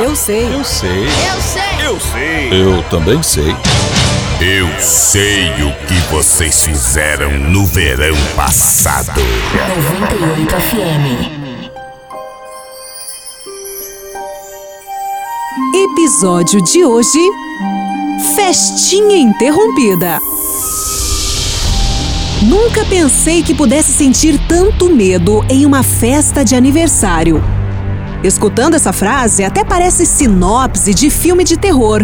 Eu sei. Eu sei. Eu sei. Eu sei. Eu também sei. Eu sei o que vocês fizeram no verão passado. 98 FM. Episódio de hoje: Festinha Interrompida. Nunca pensei que pudesse sentir tanto medo em uma festa de aniversário. Escutando essa frase, até parece sinopse de filme de terror.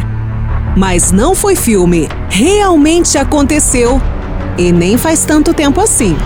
Mas não foi filme, realmente aconteceu. E nem faz tanto tempo assim.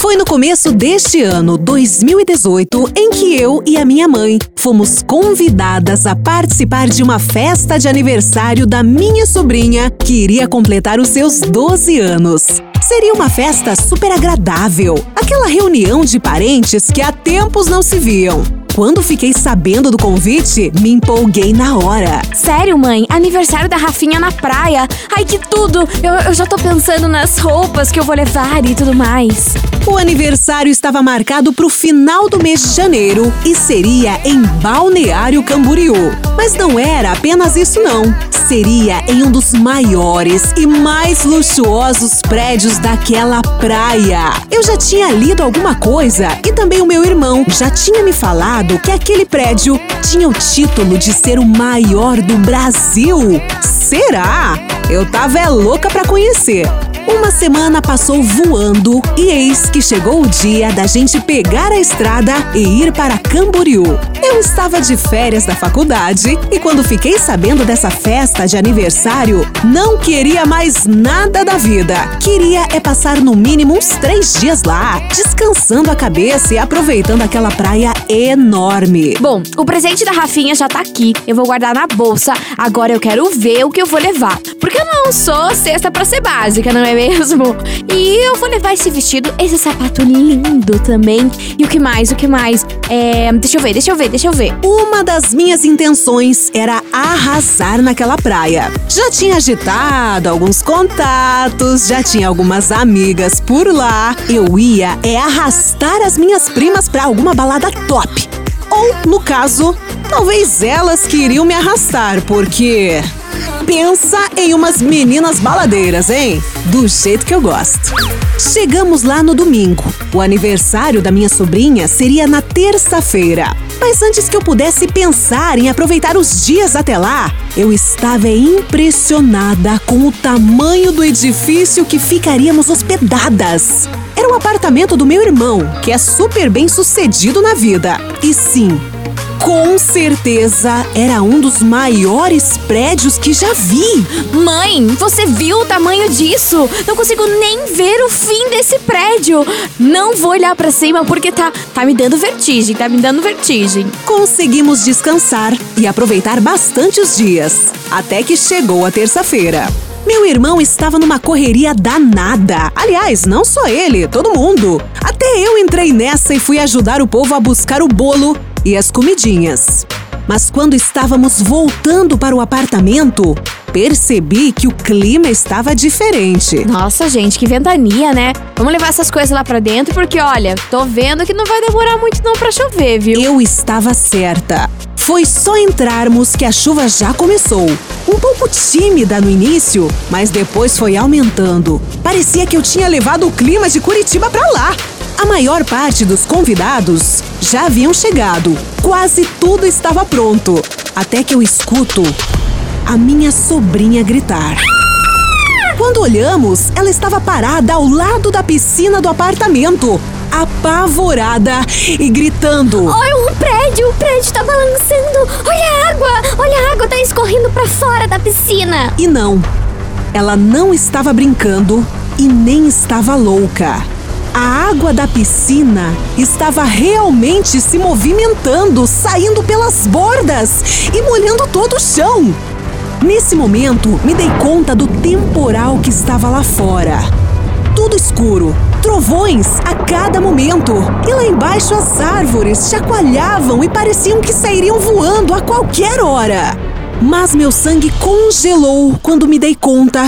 Foi no começo deste ano, 2018, em que eu e a minha mãe fomos convidadas a participar de uma festa de aniversário da minha sobrinha, que iria completar os seus 12 anos. Seria uma festa super agradável, aquela reunião de parentes que há tempos não se viam. Quando fiquei sabendo do convite, me empolguei na hora. Sério, mãe? Aniversário da Rafinha na praia? Ai, que tudo! Eu, eu já tô pensando nas roupas que eu vou levar e tudo mais. O aniversário estava marcado para o final do mês de janeiro e seria em Balneário Camboriú. Mas não era apenas isso não. Seria em um dos maiores e mais luxuosos prédios daquela praia. Eu já tinha lido alguma coisa e também o meu irmão já tinha me falado que aquele prédio tinha o título de ser o maior do Brasil. Será? Eu tava é louca para conhecer. Uma semana passou voando e eis que chegou o dia da gente pegar a estrada e ir para Camboriú. Eu estava de férias da faculdade e quando fiquei sabendo dessa festa de aniversário, não queria mais nada da vida. Queria é passar no mínimo uns três dias lá, descansando a cabeça e aproveitando aquela praia enorme. Bom, o presente da Rafinha já tá aqui. Eu vou guardar na bolsa. Agora eu quero ver o que eu vou levar. Porque eu não sou cesta pra ser básica, não é mesmo? E eu vou levar esse vestido, esse sapato lindo também. E o que mais? O que mais? É. Deixa eu ver, deixa eu ver, deixa eu ver. Uma das minhas intenções era arrasar naquela praia. Já tinha agitado alguns contatos, já tinha algumas amigas por lá. Eu ia é arrastar as minhas primas pra alguma balada top. Ou, no caso, talvez elas queriam me arrastar, porque. Pensa em umas meninas baladeiras, hein? Do jeito que eu gosto. Chegamos lá no domingo. O aniversário da minha sobrinha seria na terça-feira. Mas antes que eu pudesse pensar em aproveitar os dias até lá, eu estava impressionada com o tamanho do edifício que ficaríamos hospedadas. Era um apartamento do meu irmão, que é super bem sucedido na vida. E sim, com certeza era um dos maiores prédios que já vi. Mãe, você viu o tamanho disso? Não consigo nem ver o fim desse prédio. Não vou olhar pra cima porque tá, tá me dando vertigem, tá me dando vertigem. Conseguimos descansar e aproveitar bastante os dias, até que chegou a terça-feira. Meu irmão estava numa correria danada. Aliás, não só ele, todo mundo. Até eu entrei nessa e fui ajudar o povo a buscar o bolo e as comidinhas. Mas quando estávamos voltando para o apartamento, percebi que o clima estava diferente. Nossa, gente, que ventania, né? Vamos levar essas coisas lá pra dentro porque, olha, tô vendo que não vai demorar muito não pra chover, viu? Eu estava certa. Foi só entrarmos que a chuva já começou. Um pouco tímida no início, mas depois foi aumentando. Parecia que eu tinha levado o clima de Curitiba pra lá. A maior parte dos convidados já haviam chegado. Quase tudo estava pronto. Até que eu escuto a minha sobrinha gritar. Quando olhamos, ela estava parada ao lado da piscina do apartamento, apavorada e gritando. Olha um prédio, o prédio tá balançando. Olha a água, olha a água tá escorrendo para fora da piscina. E não, ela não estava brincando e nem estava louca. A água da piscina estava realmente se movimentando, saindo pelas bordas e molhando todo o chão. Nesse momento, me dei conta do temporal que estava lá fora. Tudo escuro, trovões a cada momento. E lá embaixo as árvores chacoalhavam e pareciam que sairiam voando a qualquer hora. Mas meu sangue congelou quando me dei conta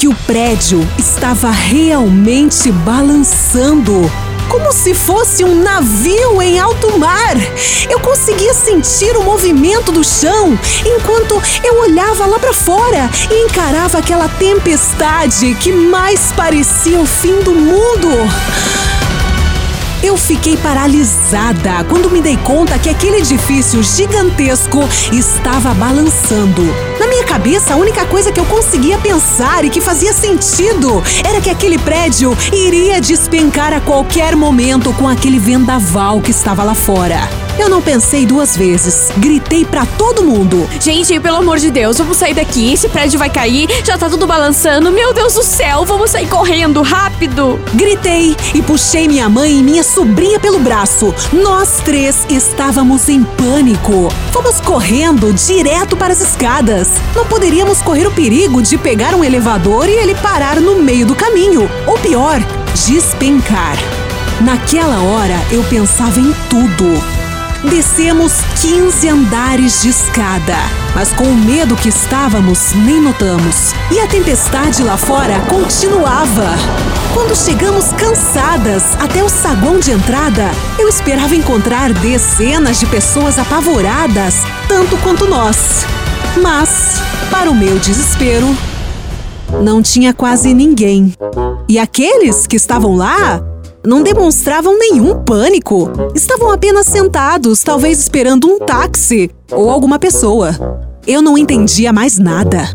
que o prédio estava realmente balançando. Como se fosse um navio em alto mar. Eu conseguia sentir o movimento do chão enquanto eu olhava lá para fora e encarava aquela tempestade que mais parecia o fim do mundo. Eu fiquei paralisada quando me dei conta que aquele edifício gigantesco estava balançando. Na cabeça, a única coisa que eu conseguia pensar e que fazia sentido era que aquele prédio iria despencar a qualquer momento com aquele vendaval que estava lá fora. Eu não pensei duas vezes. Gritei para todo mundo. Gente, pelo amor de Deus, vamos sair daqui. Esse prédio vai cair, já tá tudo balançando. Meu Deus do céu, vamos sair correndo, rápido! Gritei e puxei minha mãe e minha sobrinha pelo braço. Nós três estávamos em pânico. Fomos correndo direto para as escadas. Não poderíamos correr o perigo de pegar um elevador e ele parar no meio do caminho. Ou pior, despencar. Naquela hora eu pensava em tudo. Descemos 15 andares de escada, mas com o medo que estávamos, nem notamos. E a tempestade lá fora continuava. Quando chegamos cansadas até o saguão de entrada, eu esperava encontrar dezenas de pessoas apavoradas, tanto quanto nós. Mas, para o meu desespero, não tinha quase ninguém. E aqueles que estavam lá não demonstravam nenhum pânico. Estavam apenas sentados, talvez esperando um táxi ou alguma pessoa. Eu não entendia mais nada.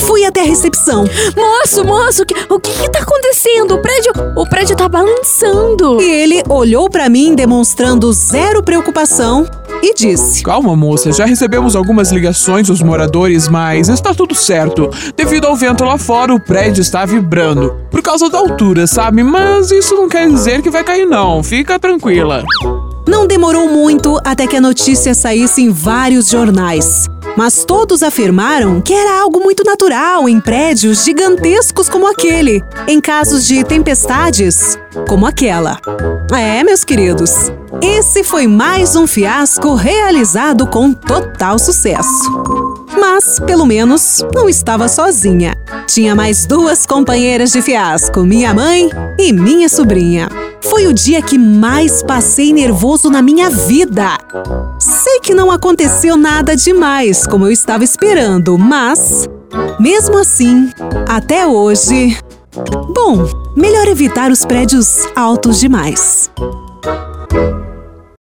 Fui até a recepção. Moço, moço, o que, o que, que tá acontecendo? O prédio, o prédio tá balançando. E ele olhou para mim demonstrando zero preocupação e disse: Calma, moça, já recebemos algumas ligações dos moradores, mas está tudo certo. Devido ao vento lá fora, o prédio está vibrando. Por causa da altura, sabe? Mas isso não quer dizer que vai cair, não. Fica tranquila. Não demorou muito até que a notícia saísse em vários jornais. Mas todos afirmaram que era algo muito natural em prédios gigantescos como aquele, em casos de tempestades como aquela. É, meus queridos, esse foi mais um fiasco realizado com total sucesso. Mas, pelo menos, não estava sozinha. Tinha mais duas companheiras de fiasco, minha mãe e minha sobrinha. Foi o dia que mais passei nervoso na minha vida. Sei que não aconteceu nada demais como eu estava esperando, mas, mesmo assim, até hoje. Bom, melhor evitar os prédios altos demais.